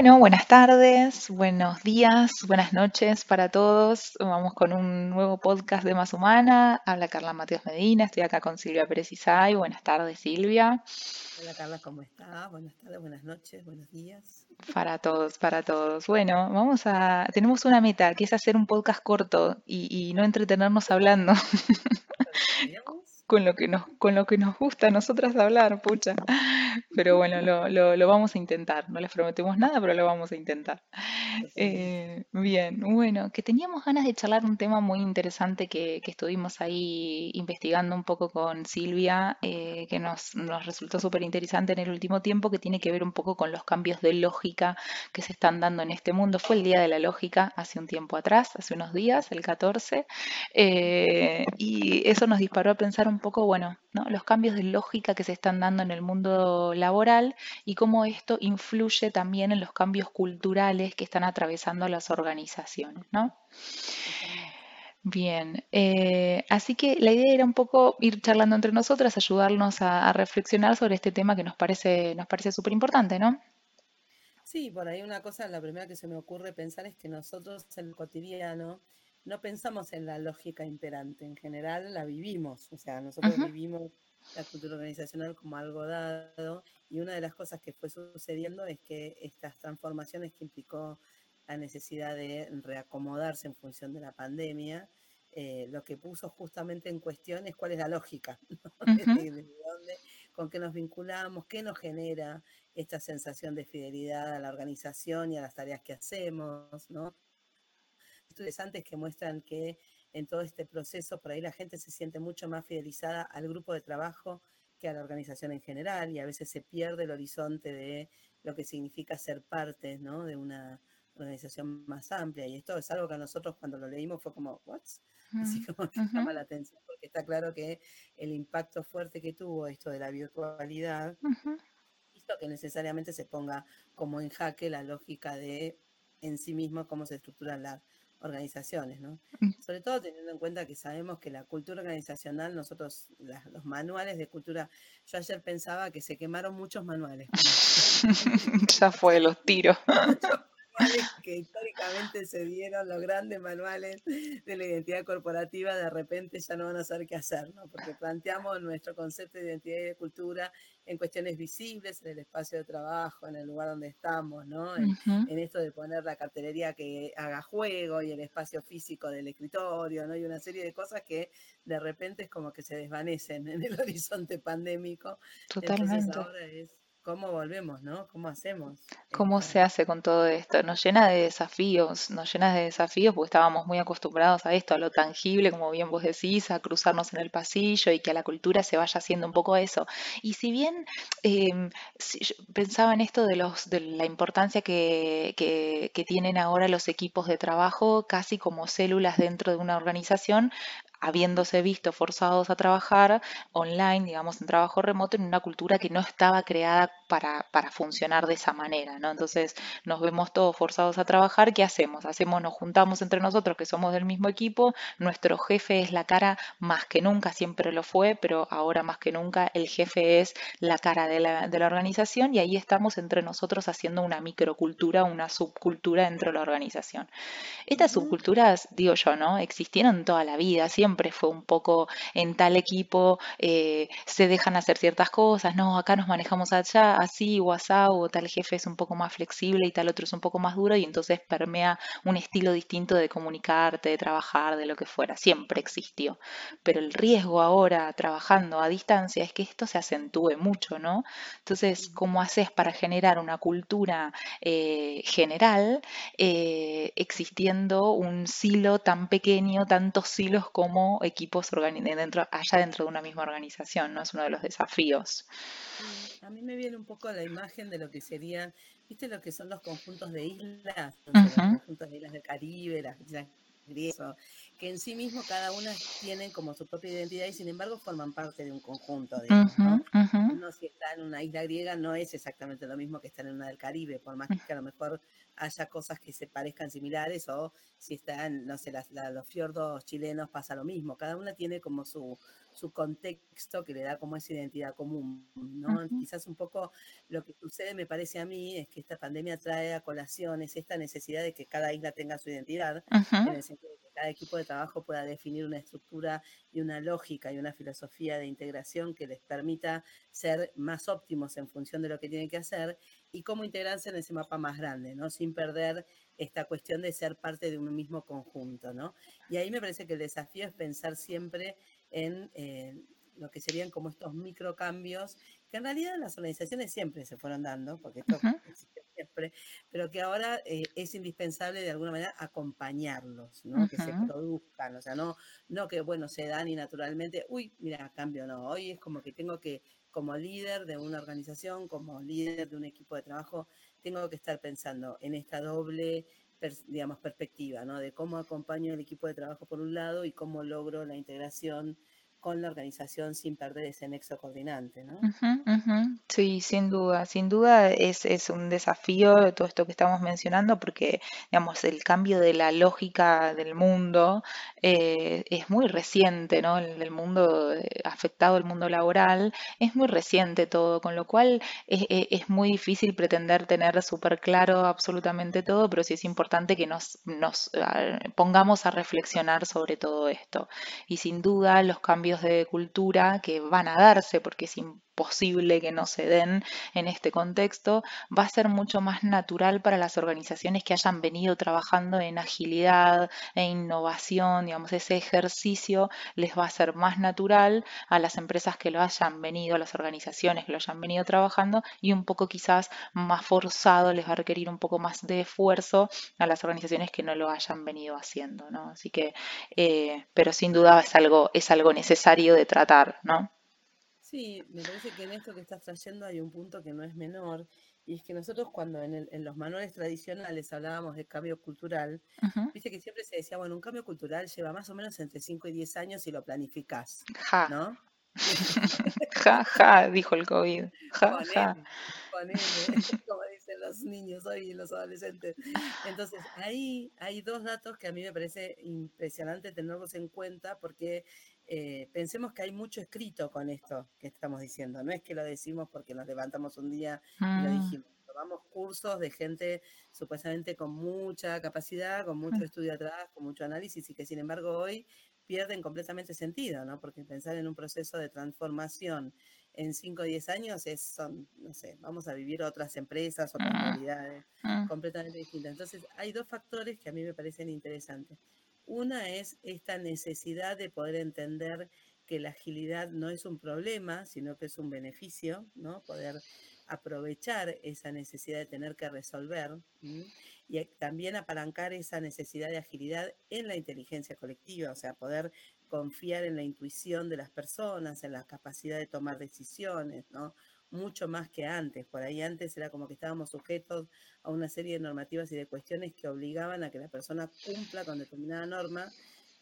Bueno, buenas tardes, buenos días, buenas noches para todos. Vamos con un nuevo podcast de Más Humana. Habla Carla Mateos Medina, estoy acá con Silvia Pérez Isay. Buenas tardes, Silvia. Hola Carla, ¿cómo estás? Buenas tardes, buenas noches, buenos días. Para todos, para todos. Bueno, vamos a. Tenemos una meta que es hacer un podcast corto y, y no entretenernos hablando. con lo que nos, con lo que nos gusta a nosotras hablar, pucha. Pero bueno, lo, lo, vamos a intentar. No les prometemos nada, pero lo vamos a intentar. Eh, bien, bueno, que teníamos ganas de charlar un tema muy interesante que, que estuvimos ahí investigando un poco con Silvia, eh, que nos, nos resultó súper interesante en el último tiempo, que tiene que ver un poco con los cambios de lógica que se están dando en este mundo. Fue el Día de la Lógica hace un tiempo atrás, hace unos días, el 14, eh, y eso nos disparó a pensar un poco, bueno, los cambios de lógica que se están dando en el mundo laboral y cómo esto influye también en los cambios culturales que están atravesando las organizaciones, ¿no? Bien, eh, así que la idea era un poco ir charlando entre nosotras, ayudarnos a, reflexionar sobre este tema que nos parece, nos parece súper importante, ¿no? Sí, por ahí una cosa, la primera que se me ocurre pensar es que nosotros en el cotidiano no pensamos en la lógica imperante, en general la vivimos, o sea, nosotros vivimos la cultura organizacional como algo dado y una de las cosas que fue sucediendo es que estas transformaciones que implicó la necesidad de reacomodarse en función de la pandemia, eh, lo que puso justamente en cuestión es cuál es la lógica, con qué nos vinculamos, qué nos genera esta sensación de fidelidad a la organización y a las tareas que hacemos, ¿no? Interesantes que muestran que en todo este proceso por ahí la gente se siente mucho más fidelizada al grupo de trabajo que a la organización en general y a veces se pierde el horizonte de lo que significa ser parte ¿no? de una organización más amplia. Y esto es algo que a nosotros cuando lo leímos fue como, ¿what? Así como que llama la atención porque está claro que el impacto fuerte que tuvo esto de la virtualidad hizo que necesariamente se ponga como en jaque la lógica de en sí mismo cómo se estructuran las organizaciones, ¿no? Mm. Sobre todo teniendo en cuenta que sabemos que la cultura organizacional, nosotros, los manuales de cultura, yo ayer pensaba que se quemaron muchos manuales. ya fue, los tiros. que históricamente se dieron, los grandes manuales de la identidad corporativa, de repente ya no van a saber qué hacer, ¿no? Porque planteamos nuestro concepto de identidad y de cultura en cuestiones visibles, en el espacio de trabajo, en el lugar donde estamos, ¿no? En, esto de poner la cartelería que haga juego y el espacio físico del escritorio, ¿no? Y una serie de cosas que de repente es como que se desvanecen en el horizonte pandémico. Totalmente. Entonces ahora es cómo volvemos, ¿no? ¿Cómo hacemos? ¿Cómo se hace con todo esto? Nos llena de desafíos, nos llena de desafíos porque estábamos muy acostumbrados a esto, a lo tangible, como bien vos decís, a cruzarnos en el pasillo y que a la cultura se vaya haciendo un poco eso. Y si bien em, pensaba en esto de, los, de la importancia que, que, que tienen ahora los equipos de trabajo casi como células dentro de una organización, habiéndose visto forzados a trabajar online, digamos, en trabajo remoto, en una cultura que no estaba creada para, para, funcionar de esa manera, ¿no? Entonces nos vemos todos forzados a trabajar, ¿qué hacemos? Hacemos, nos juntamos entre nosotros que somos del mismo equipo, nuestro jefe es la cara más que nunca, siempre lo fue, pero ahora más que nunca el jefe es la cara de la, de la organización y ahí estamos entre nosotros haciendo una microcultura, una subcultura dentro de la organización. Estas subculturas, digo yo, ¿no? Existieron toda la vida, siempre fue un poco en tal equipo eh, se dejan hacer ciertas cosas, no, acá nos manejamos allá, así, WhatsApp, o tal jefe es un poco más flexible y tal otro es un poco más duro y entonces permea un estilo distinto de comunicarte, de trabajar, de lo que fuera, siempre existió. Pero el riesgo ahora trabajando a distancia es que esto se acentúe mucho, ¿no? Entonces, ¿cómo haces para generar una cultura eh, general eh, existiendo un silo tan pequeño, tantos silos como equipos dentro, allá dentro de una misma organización, ¿no? Es uno de los desafíos. A mí me viene un poco la imagen de lo que serían, ¿viste lo que son los conjuntos de islas? Los conjuntos de islas del Caribe, las islas griegas, que en sí mismo cada una tienen como su propia identidad y sin embargo forman parte de un conjunto, ¿no? Uno si está en una isla griega no es exactamente lo mismo que estar en una del Caribe, por más que a lo mejor haya cosas que se parezcan similares o si están, no sé, los fiordos chilenos pasa lo mismo, cada una tiene como su, su contexto que le da como esa identidad común, ¿no? Quizás un poco lo que sucede, me parece a mí, es que esta pandemia trae a colaciones esta necesidad de que cada isla tenga su identidad, en el sentido de que cada equipo de trabajo pueda definir una estructura y una lógica y una filosofía de integración que les permita ser más óptimos en función de lo que tienen que hacer y cómo integrarse en ese mapa más grande, ¿no? Sin perder esta cuestión de ser parte de un mismo conjunto, ¿no? Y ahí me parece que el desafío es pensar siempre en eh, lo que serían como estos microcambios, que en realidad las organizaciones siempre se fueron dando, porque esto existe siempre, pero que ahora eh, es indispensable de alguna manera acompañarlos, ¿no? Que se produzcan, o sea, no, no que, bueno, se dan y naturalmente, uy, mira, cambio, no, hoy es como que tengo que, como líder de una organización, como líder de un equipo de trabajo, tengo que estar pensando en esta doble digamos, perspectiva, ¿no? De cómo acompaño el equipo de trabajo por un lado y cómo logro la integración con la organización sin perder ese nexo coordinante, ¿no? Sí, sin duda, sin duda es, es un desafío todo esto que estamos mencionando porque, digamos, el cambio de la lógica del mundo eh, es muy reciente, ¿no? El, mundo eh, afectado, el mundo laboral, es muy reciente todo, con lo cual es, es muy difícil pretender tener súper claro absolutamente todo, pero sí es importante que nos, nos ah, pongamos a reflexionar sobre todo esto. Y sin duda los cambios de cultura que van a darse, porque es posible que no se den en este contexto, va a ser mucho más natural para las organizaciones que hayan venido trabajando en agilidad e innovación, digamos, ese ejercicio les va a ser más natural a las empresas que lo hayan venido, a las organizaciones que lo hayan venido trabajando y un poco quizás más forzado, les va a requerir un poco más de esfuerzo a las organizaciones que no lo hayan venido haciendo, ¿no? Así que, eh, pero sin duda es algo, es algo necesario de tratar, ¿no? Sí, me parece que en esto que estás trayendo hay un punto que no es menor, y es que nosotros cuando en, en los manuales tradicionales hablábamos de cambio cultural, viste que siempre se decía, bueno, un cambio cultural lleva más o menos entre 5 y 10 años si lo planificás, ja. ¿no? ja, ja, dijo el COVID. Ja, ja. como dicen los niños hoy y los adolescentes. Entonces, ahí hay dos datos que a mí me parece impresionante tenerlos en cuenta porque eh, pensemos que hay mucho escrito con esto que estamos diciendo. No es que lo decimos porque nos levantamos un día y lo mm. dijimos. Tomamos cursos de gente supuestamente con mucha capacidad, con mucho mm. estudio atrás, con mucho análisis y que sin embargo hoy pierden completamente sentido, ¿no? Porque pensar en un proceso de transformación en 5 o 10 años es, son, no sé, vamos a vivir otras empresas, otras mm. realidades completamente distintas. Entonces, hay dos factores que a mí me parecen interesantes. Una es esta necesidad de poder entender que la agilidad no es un problema, sino que es un beneficio, ¿no? Poder aprovechar esa necesidad de tener que resolver y también apalancar esa necesidad de agilidad en la inteligencia colectiva, o sea, poder confiar en la intuición de las personas, en la capacidad de tomar decisiones, ¿no? Mucho más que antes. Por ahí antes era como que estábamos sujetos a una serie de normativas y de cuestiones que obligaban a que la persona cumpla con determinada norma.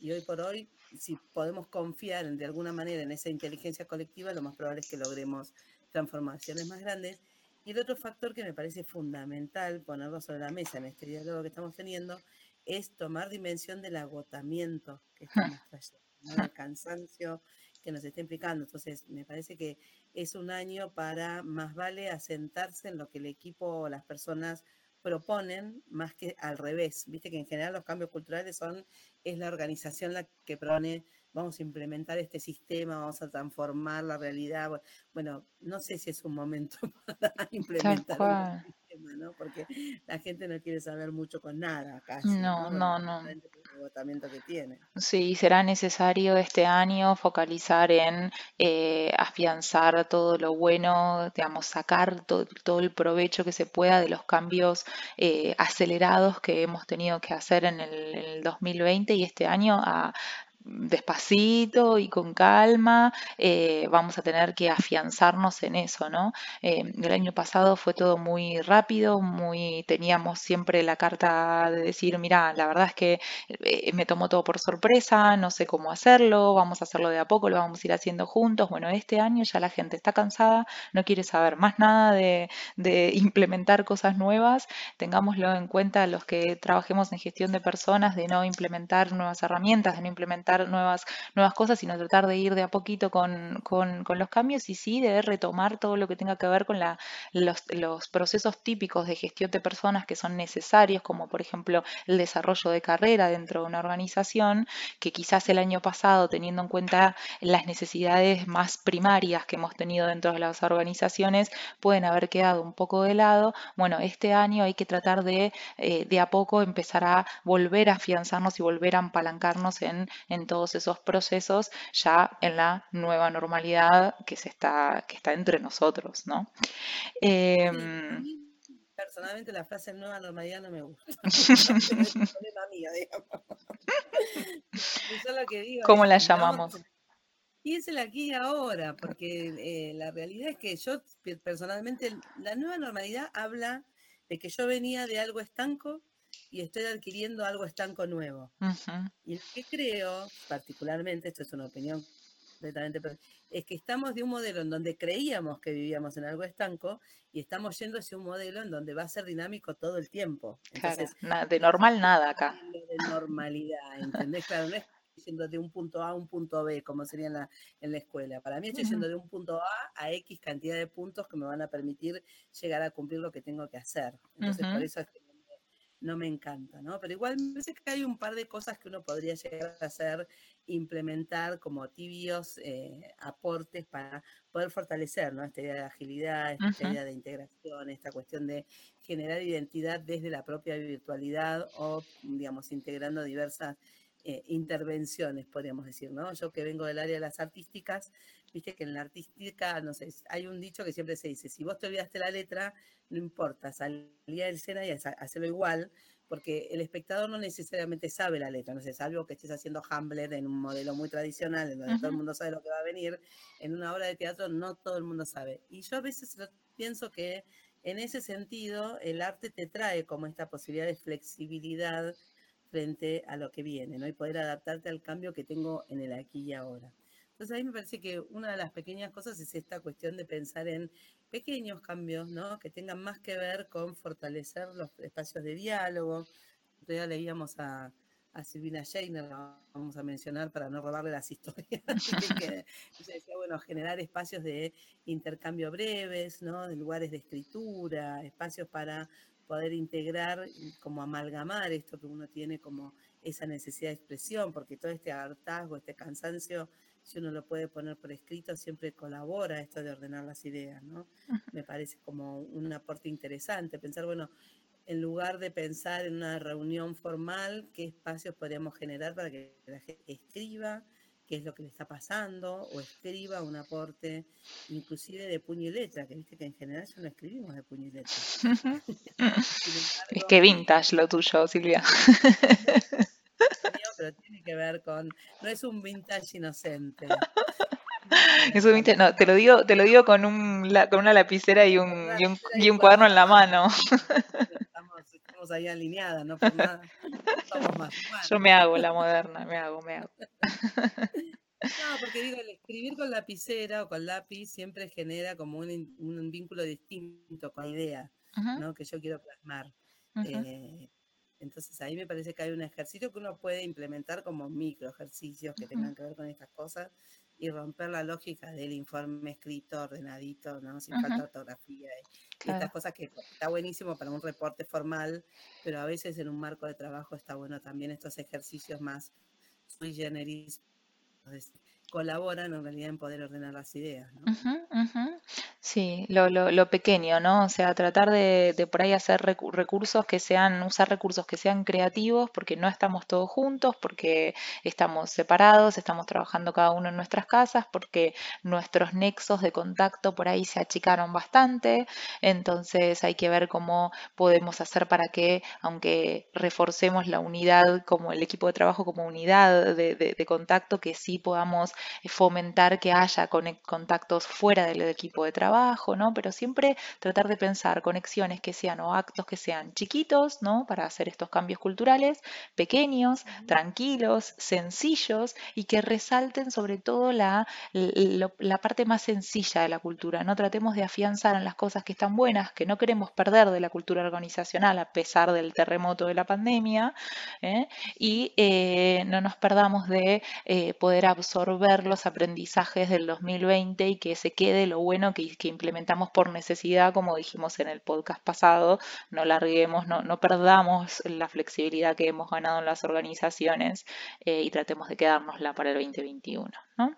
Y hoy por hoy, si podemos confiar de alguna manera en esa inteligencia colectiva, lo más probable es que logremos transformaciones más grandes. Y el otro factor que me parece fundamental ponerlo sobre la mesa en este diálogo que estamos teniendo es tomar dimensión del agotamiento que estamos trayendo, el cansancio que nos está implicando. Entonces, me parece que es un año para más vale asentarse en lo que el equipo o las personas proponen más que al revés. Viste que en general los cambios culturales son, es la organización la que propone, vamos a implementar este sistema, vamos a transformar la realidad. Bueno, no sé si es un momento para implementar el sistema, ¿no? Porque la gente no quiere saber mucho con nada casi. No, no, no agotamiento que tiene. Sí, será necesario este año focalizar en eh, afianzar todo lo bueno, digamos, sacar todo, el provecho que se pueda de los cambios eh, acelerados que hemos tenido que hacer en el, 2020 y este año a despacito y con calma, eh, vamos a tener que afianzarnos en eso, ¿no? Eh, el año pasado fue todo muy rápido, muy teníamos siempre la carta de decir, mira, la verdad es que eh, me tomó todo por sorpresa, no sé cómo hacerlo, vamos a hacerlo de a poco, lo vamos a ir haciendo juntos. Bueno, este año ya la gente está cansada, no quiere saber más nada de, de implementar cosas nuevas. Tengámoslo en cuenta los que trabajemos en gestión de personas, de no implementar nuevas herramientas, de no implementar nuevas, cosas, sino tratar de ir de a poquito con, los cambios y sí de retomar todo lo que tenga que ver con los, procesos típicos de gestión de personas que son necesarios, como por ejemplo el desarrollo de carrera dentro de una organización, que quizás el año pasado, teniendo en cuenta las necesidades más primarias que hemos tenido dentro de las organizaciones, pueden haber quedado un poco de lado. Bueno, este año hay que tratar de eh, de a poco empezar a volver a afianzarnos y volver a apalancarnos en, en todos esos procesos ya en la nueva normalidad que se está, que está entre nosotros, ¿no? Em, personalmente la frase nueva normalidad no me gusta. ¿Cómo la llamamos? Y es el aquí y ahora, porque eh, la realidad es que yo personalmente, la nueva normalidad habla de que yo venía de algo estanco y estoy adquiriendo algo estanco nuevo. Y lo que creo, particularmente, esto es una opinión completamente, es que estamos de un modelo en donde creíamos que vivíamos en algo estanco y estamos yendo hacia un modelo en donde va a ser dinámico todo el tiempo. Entonces, de normal nada acá. De normalidad, ¿entendés? Claro, no es yendo de un punto A a un punto B, como sería en la, en la escuela. Para mí estoy yendo de un punto A a X cantidad de puntos que me van a permitir llegar a cumplir lo que tengo que hacer. Entonces, por eso es que no me encanta, ¿no? Pero igual me parece que hay un par de cosas que uno podría llegar a hacer, implementar como tibios eh, aportes para poder fortalecer, ¿no? Esta idea de agilidad, esta idea de integración, esta cuestión de generar identidad desde la propia virtualidad o, digamos, integrando diversas eh, intervenciones, podríamos decir, ¿no? Yo que vengo del área de las artísticas, viste que en la artística, no sé, hay un dicho que siempre se dice, si vos te olvidaste la letra, no importa, salía del escena y hacerlo igual, porque el espectador no necesariamente sabe la letra, no sé, salvo que estés haciendo Hamlet en un modelo muy tradicional, en donde todo el mundo sabe lo que va a venir, en una obra de teatro no todo el mundo sabe. Y yo a veces pienso que en ese sentido el arte te trae como esta posibilidad de flexibilidad frente a lo que viene, ¿no? Y poder adaptarte al cambio que tengo en el aquí y ahora. Entonces a mí me parece que una de las pequeñas cosas es esta cuestión de pensar en pequeños cambios, ¿no? Que tengan más que ver con fortalecer los espacios de diálogo. Ya leíamos a, Silvina Scheiner, vamos a mencionar para no robarle las historias, que decía, bueno, generar espacios de intercambio breves, ¿no? De lugares de escritura, espacios para poder integrar, como amalgamar esto que uno tiene como esa necesidad de expresión, porque todo este hartazgo, este cansancio, si uno lo puede poner por escrito, siempre colabora esto de ordenar las ideas, ¿no? Me parece como un aporte interesante, pensar, bueno, en lugar de pensar en una reunión formal, qué espacios podríamos generar para que la gente escriba, qué es lo que le está pasando, o escriba un aporte inclusive de puño y letra, que viste que en general ya no escribimos de puño y letra. es que vintage lo tuyo, Silvia. pero tiene que ver con, no es un vintage inocente. Es un vintage, no, te lo digo, te lo digo con un con una lapicera y un, y un, y un cuaderno en la mano. Estamos, ahí alineadas, no por nada. Yo me hago la moderna, me hago, me hago. No, porque digo, el escribir con lapicera o con lápiz siempre genera como un, un vínculo distinto con la idea, ¿no? Que yo quiero plasmar. eh, entonces ahí me parece que hay un ejercicio que uno puede implementar como micro ejercicios que tengan que ver con estas cosas y romper la lógica del informe escrito, ordenadito, ¿no? Sin falta de ortografía y, estas cosas que está buenísimo para un reporte formal, pero a veces en un marco de trabajo está bueno también estos ejercicios más sui generis, colaboran en realidad en poder ordenar las ideas. ¿no? Sí, lo, lo, lo pequeño, ¿no? O sea, tratar de, de por ahí hacer recu- recursos que sean, usar recursos que sean creativos, porque no estamos todos juntos, porque estamos separados, estamos trabajando cada uno en nuestras casas, porque nuestros nexos de contacto por ahí se achicaron bastante, entonces hay que ver cómo podemos hacer para que, aunque reforcemos la unidad como el equipo de trabajo como unidad de, de- contacto, que sí podamos fomentar que haya contactos fuera del equipo de trabajo, ¿no? Pero siempre tratar de pensar conexiones que sean o actos que sean chiquitos, ¿no? Para hacer estos cambios culturales, pequeños, tranquilos, sencillos y que resalten sobre todo la parte más sencilla de la cultura. No tratemos de afianzar en las cosas que están buenas, que no queremos perder de la cultura organizacional a pesar del terremoto de la pandemia, ¿eh? y eh, no nos perdamos de eh, poder absorber los aprendizajes del 2020 y que se quede lo bueno que, que implementamos por necesidad, como dijimos en el podcast pasado, no larguemos, no, perdamos la flexibilidad que hemos ganado en las organizaciones eh, y tratemos de quedárnosla para el 2021, ¿no?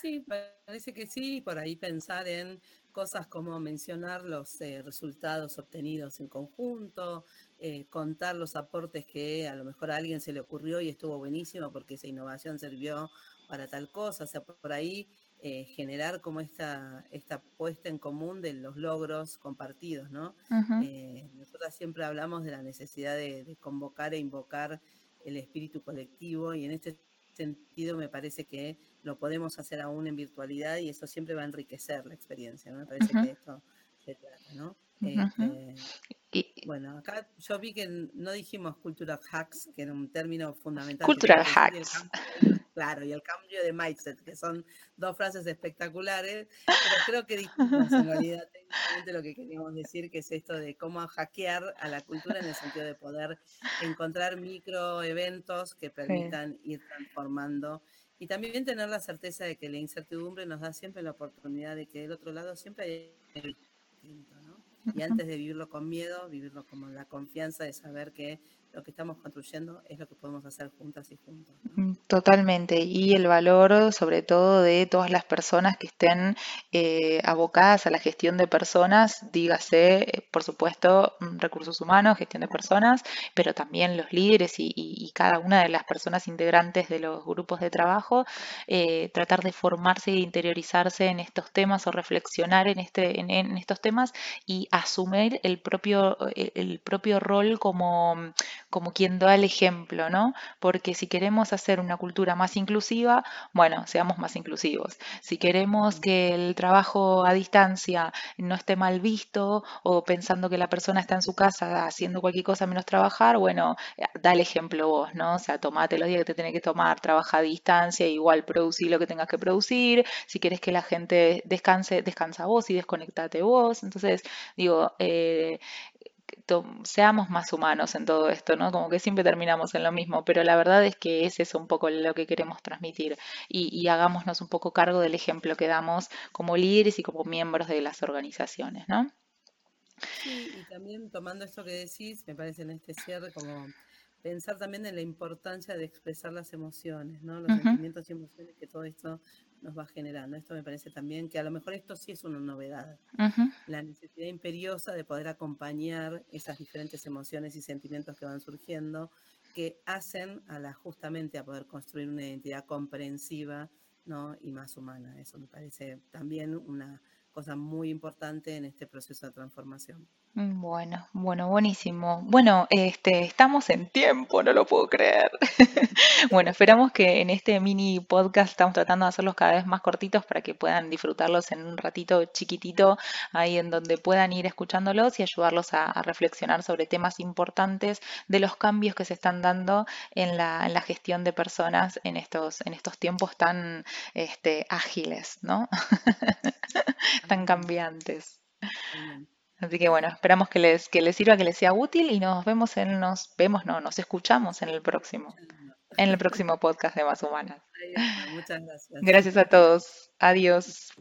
Sí, parece que sí, por ahí pensar en cosas como mencionar los eh, resultados obtenidos en conjunto, eh, contar los aportes que a lo mejor a alguien se le ocurrió y estuvo buenísimo porque esa innovación sirvió para tal cosa, o sea, por ahí eh, generar como esta, esta puesta en común de los logros compartidos, ¿no? Eh, nosotras siempre hablamos de la necesidad de, de convocar e invocar el espíritu colectivo y en este sentido me parece que lo podemos hacer aún en virtualidad y eso siempre va a enriquecer la experiencia, ¿no? Me parece que esto se trata, ¿no? Este, bueno, acá yo vi que no dijimos cultural hacks, que era un término fundamental cultural hacks. Claro, y el cambio de mindset, que son dos frases espectaculares, pero creo que en realidad técnicamente lo que queríamos decir, que es esto de cómo hackear a la cultura en el sentido de poder encontrar microeventos que Sí. permitan ir transformando y también tener la certeza de que la incertidumbre nos da siempre la oportunidad de que del otro lado siempre hay distinto, ¿no? Y antes de vivirlo con miedo, vivirlo como la confianza de saber que lo que estamos construyendo es lo que podemos hacer juntas y juntos. Mm, Totalmente, y el valor sobre todo de todas las personas que estén eh, abocadas a la gestión de personas, dígase, eh, por supuesto, mm, recursos humanos, gestión de personas, pero también los líderes y, cada una de las personas integrantes de los grupos de trabajo, eh, tratar de formarse e interiorizarse en estos temas o reflexionar en, este, en, estos temas y asumir el propio, el propio rol como, como quien da el ejemplo, ¿no? porque si queremos hacer una cultura más inclusiva, bueno, seamos más inclusivos. Si queremos que el trabajo a distancia no esté mal visto o pensando que la persona está en su casa haciendo cualquier cosa menos trabajar, bueno, eh, da el ejemplo vos, ¿no? O sea, tomate los días que te tenés que tomar, trabaja a distancia, igual producí lo que tengas que producir. Si querés que la gente descanse, descansa vos y desconectate vos. Entonces, digo, eh, seamos más humanos en todo esto, ¿no? Como que siempre terminamos en lo mismo, pero la verdad es que es eso un poco lo que queremos transmitir y, y hagámonos un poco cargo del ejemplo que damos como líderes y como miembros de las organizaciones, ¿no? Sí, y también tomando esto que decís, me parece en este cierre como pensar también en la importancia de expresar las emociones, ¿no? Los sentimientos y emociones que todo esto nos va generando. Esto me parece también que a lo mejor esto sí es una novedad, la necesidad imperiosa de poder acompañar esas diferentes emociones y sentimientos que van surgiendo, que hacen a la, justamente a poder construir una identidad comprensiva, ¿no? y más humana. Eso me parece también una cosa muy importante en este proceso de transformación. Mm, Bueno, bueno, buenísimo. Bueno, este, estamos en tiempo, no lo puedo creer. Bueno, esperamos que en este mini podcast estamos tratando de hacerlos cada vez más cortitos para que puedan disfrutarlos en un ratito chiquitito, ahí en donde puedan ir escuchándolos y ayudarlos a, reflexionar sobre temas importantes de los cambios que se están dando en la, en la gestión de personas en estos, en estos tiempos tan este, ágiles, ¿no? Tan cambiantes. Así que bueno, esperamos que les, que les sirva, que les sea útil y nos vemos en, nos vemos, no, nos escuchamos en el próximo, en el próximo podcast de Más Humanas. Muchas gracias. Gracias a todos. Adiós.